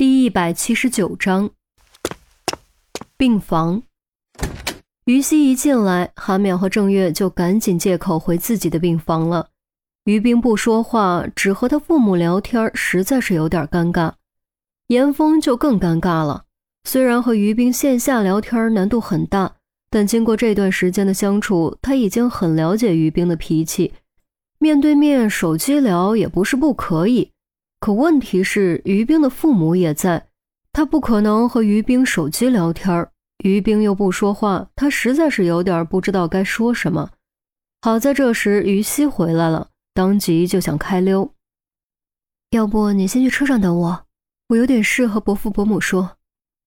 第一百七十九章，病房。于西一进来，韩淼和郑月就赶紧借口回自己的病房了。于冰不说话，只和他父母聊天，实在是有点尴尬。严峰就更尴尬了。虽然和于冰线下聊天难度很大，但经过这段时间的相处，他已经很了解于冰的脾气。面对面手机聊也不是不可以。可问题是，于冰的父母也在，他不可能和于冰手机聊天于冰又不说话，他实在是有点不知道该说什么。好在这时于西回来了，当即就想开溜。要不你先去车上等我，我有点事和伯父伯母说。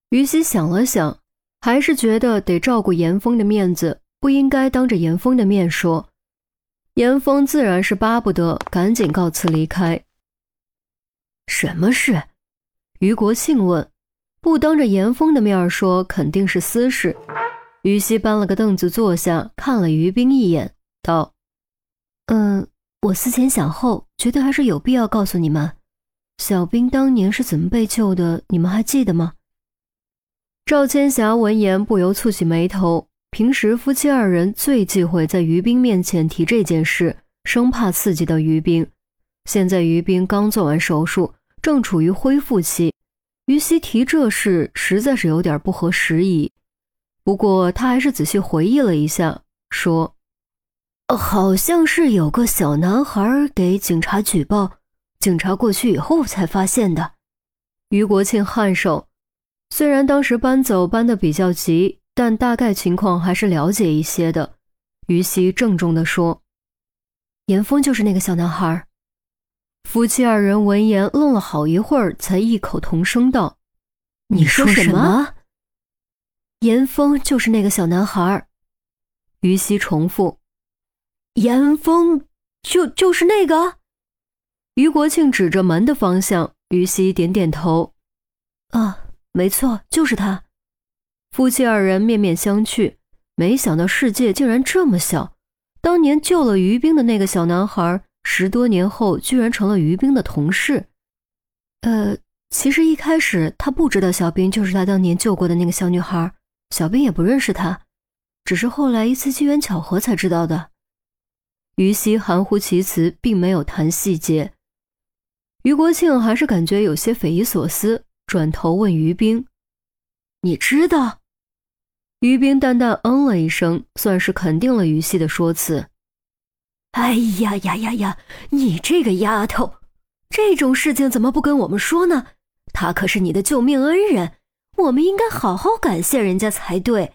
于西想了想，还是觉得得照顾严峰的面子，不应该当着严峰的面说。严峰自然是巴不得赶紧告辞离开。什么事？于国庆问。不当着严峰的面说，肯定是私事。于西搬了个凳子坐下，看了于冰一眼，道：“嗯，我思前想后，觉得还是有必要告诉你们，小兵当年是怎么被救的，你们还记得吗？”赵千霞闻言不由蹙起眉头。平时夫妻二人最忌讳在于冰面前提这件事，生怕刺激到于冰。现在于斌刚做完手术，正处于恢复期，于西提这事实在是有点不合时宜。不过他还是仔细回忆了一下，说：“好像是有个小男孩给警察举报，警察过去以后才发现的。”于国庆颔首，虽然当时搬走搬得比较急，但大概情况还是了解一些的。于西郑重地说：“严峰就是那个小男孩。”夫妻二人闻言愣了好一会儿，才异口同声道：“你说什么？”严峰就是那个小男孩。于西重复：“严峰就就是那个。”于国庆指着门的方向，于西点点头：“啊，没错，就是他。”夫妻二人面面相觑，没想到世界竟然这么小。当年救了于冰的那个小男孩。十多年后，居然成了于冰的同事。呃，其实一开始他不知道小兵就是他当年救过的那个小女孩，小兵也不认识他，只是后来一次机缘巧合才知道的。于西含糊其辞，并没有谈细节。于国庆还是感觉有些匪夷所思，转头问于冰：“你知道？”于冰淡淡嗯了一声，算是肯定了于西的说辞。哎呀呀呀呀！你这个丫头，这种事情怎么不跟我们说呢？他可是你的救命恩人，我们应该好好感谢人家才对。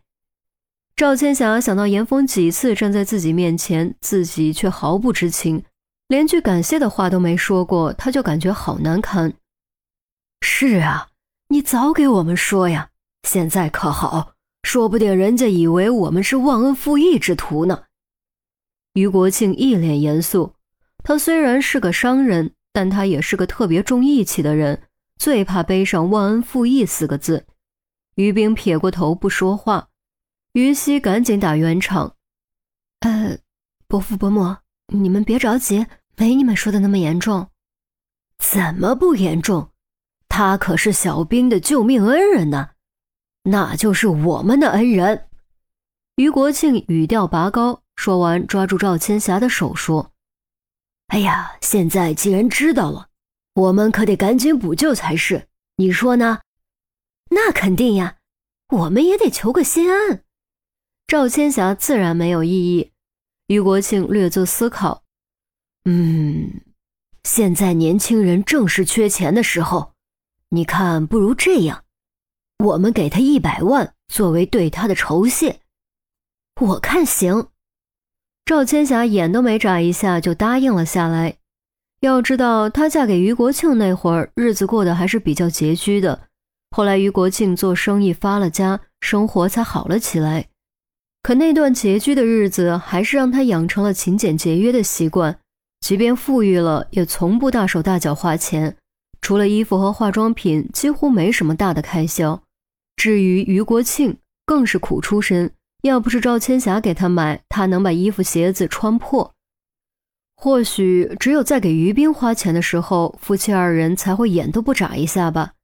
赵千霞想到严峰几次站在自己面前，自己却毫不知情，连句感谢的话都没说过，她就感觉好难堪。是啊，你早给我们说呀！现在可好，说不定人家以为我们是忘恩负义之徒呢。于国庆一脸严肃，他虽然是个商人，但他也是个特别重义气的人，最怕背上“忘恩负义”四个字。于冰撇过头不说话，于西赶紧打圆场：“呃，伯父伯母，你们别着急，没你们说的那么严重。怎么不严重？他可是小兵的救命恩人呢，那就是我们的恩人。”于国庆语调拔高。说完，抓住赵千霞的手说：“哎呀，现在既然知道了，我们可得赶紧补救才是。你说呢？那肯定呀，我们也得求个心安。”赵千霞自然没有异议。于国庆略作思考：“嗯，现在年轻人正是缺钱的时候，你看，不如这样，我们给他一百万作为对他的酬谢。我看行。”赵千霞眼都没眨一下就答应了下来。要知道，她嫁给于国庆那会儿，日子过得还是比较拮据的。后来于国庆做生意发了家，生活才好了起来。可那段拮据的日子，还是让她养成了勤俭节约的习惯。即便富裕了，也从不大手大脚花钱，除了衣服和化妆品，几乎没什么大的开销。至于于国庆，更是苦出身。要不是赵千霞给他买，他能把衣服鞋子穿破。或许只有在给于冰花钱的时候，夫妻二人才会眼都不眨一下吧。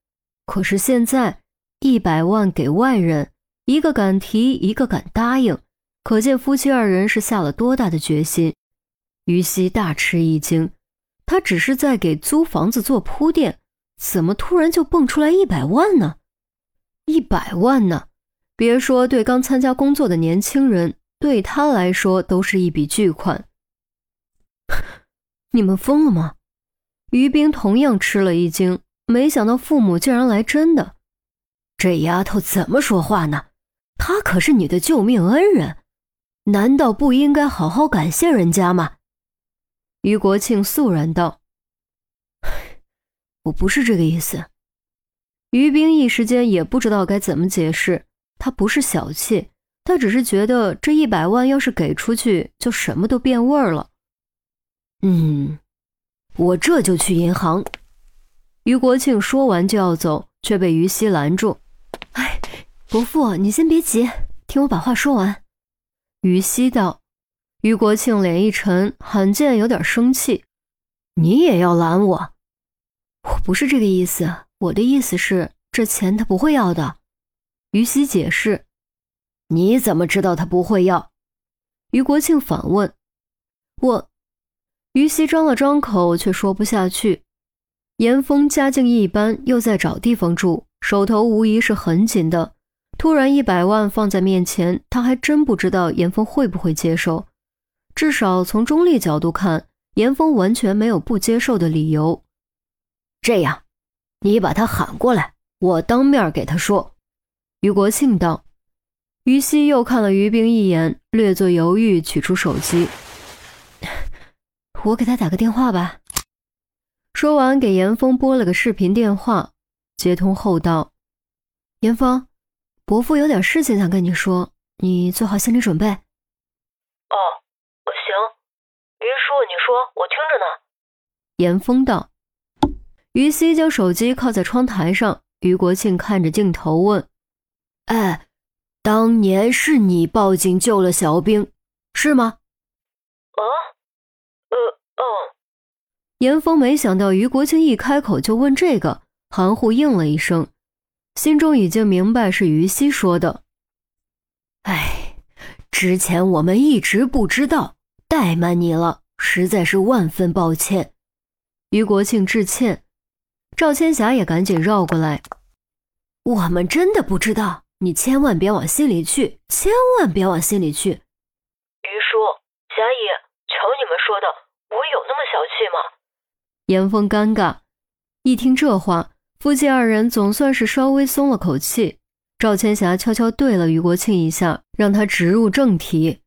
可是现在一百万给外人，一个敢提，一个敢答应，可见夫妻二人是下了多大的决心。于西大吃一惊，他只是在给租房子做铺垫，怎么突然就蹦出来一百万呢？一百万呢？别说对刚参加工作的年轻人，对他来说都是一笔巨款。你们疯了吗？于冰同样吃了一惊，没想到父母竟然来真的。这丫头怎么说话呢？她可是你的救命恩人，难道不应该好好感谢人家吗？于国庆肃然道：“我不是这个意思。”于冰一时间也不知道该怎么解释。他不是小气，他只是觉得这一百万要是给出去，就什么都变味儿了。嗯，我这就去银行。于国庆说完就要走，却被于西拦住。“哎，伯父，你先别急，听我把话说完。”于西道。于国庆脸一沉，罕见有点生气：“你也要拦我？我不是这个意思，我的意思是，这钱他不会要的。”于西解释：“你怎么知道他不会要？”于国庆反问：“我。”于西张了张口，却说不下去。严峰家境一般，又在找地方住，手头无疑是很紧的。突然一百万放在面前，他还真不知道严峰会不会接受。至少从中立角度看，严峰完全没有不接受的理由。这样，你把他喊过来，我当面给他说。”于国庆道。于西又看了于冰一眼，略作犹豫，取出手机：“ 我给他打个电话吧。”说完，给严峰拨了个视频电话。接通后道：“严峰，伯父有点事情想跟你说，你做好心理准备。”哦，行，于叔你说，我听着呢。严峰道。于西将手机靠在窗台上，于国庆看着镜头问：“哎，当年是你报警救了小兵，是吗？”“啊，呃，哦。”严峰没想到于国庆一开口就问这个，含糊应了一声，心中已经明白是于西说的。哎，之前我们一直不知道，怠慢你了。实在是万分抱歉，于国庆致歉。赵千霞也赶紧绕过来，我们真的不知道，你千万别往心里去，千万别往心里去。于叔、霞姨，瞧你们说的，我有那么小气吗？严峰尴尬，一听这话，夫妻二人总算是稍微松了口气。赵千霞悄悄对了于国庆一下，让他直入正题。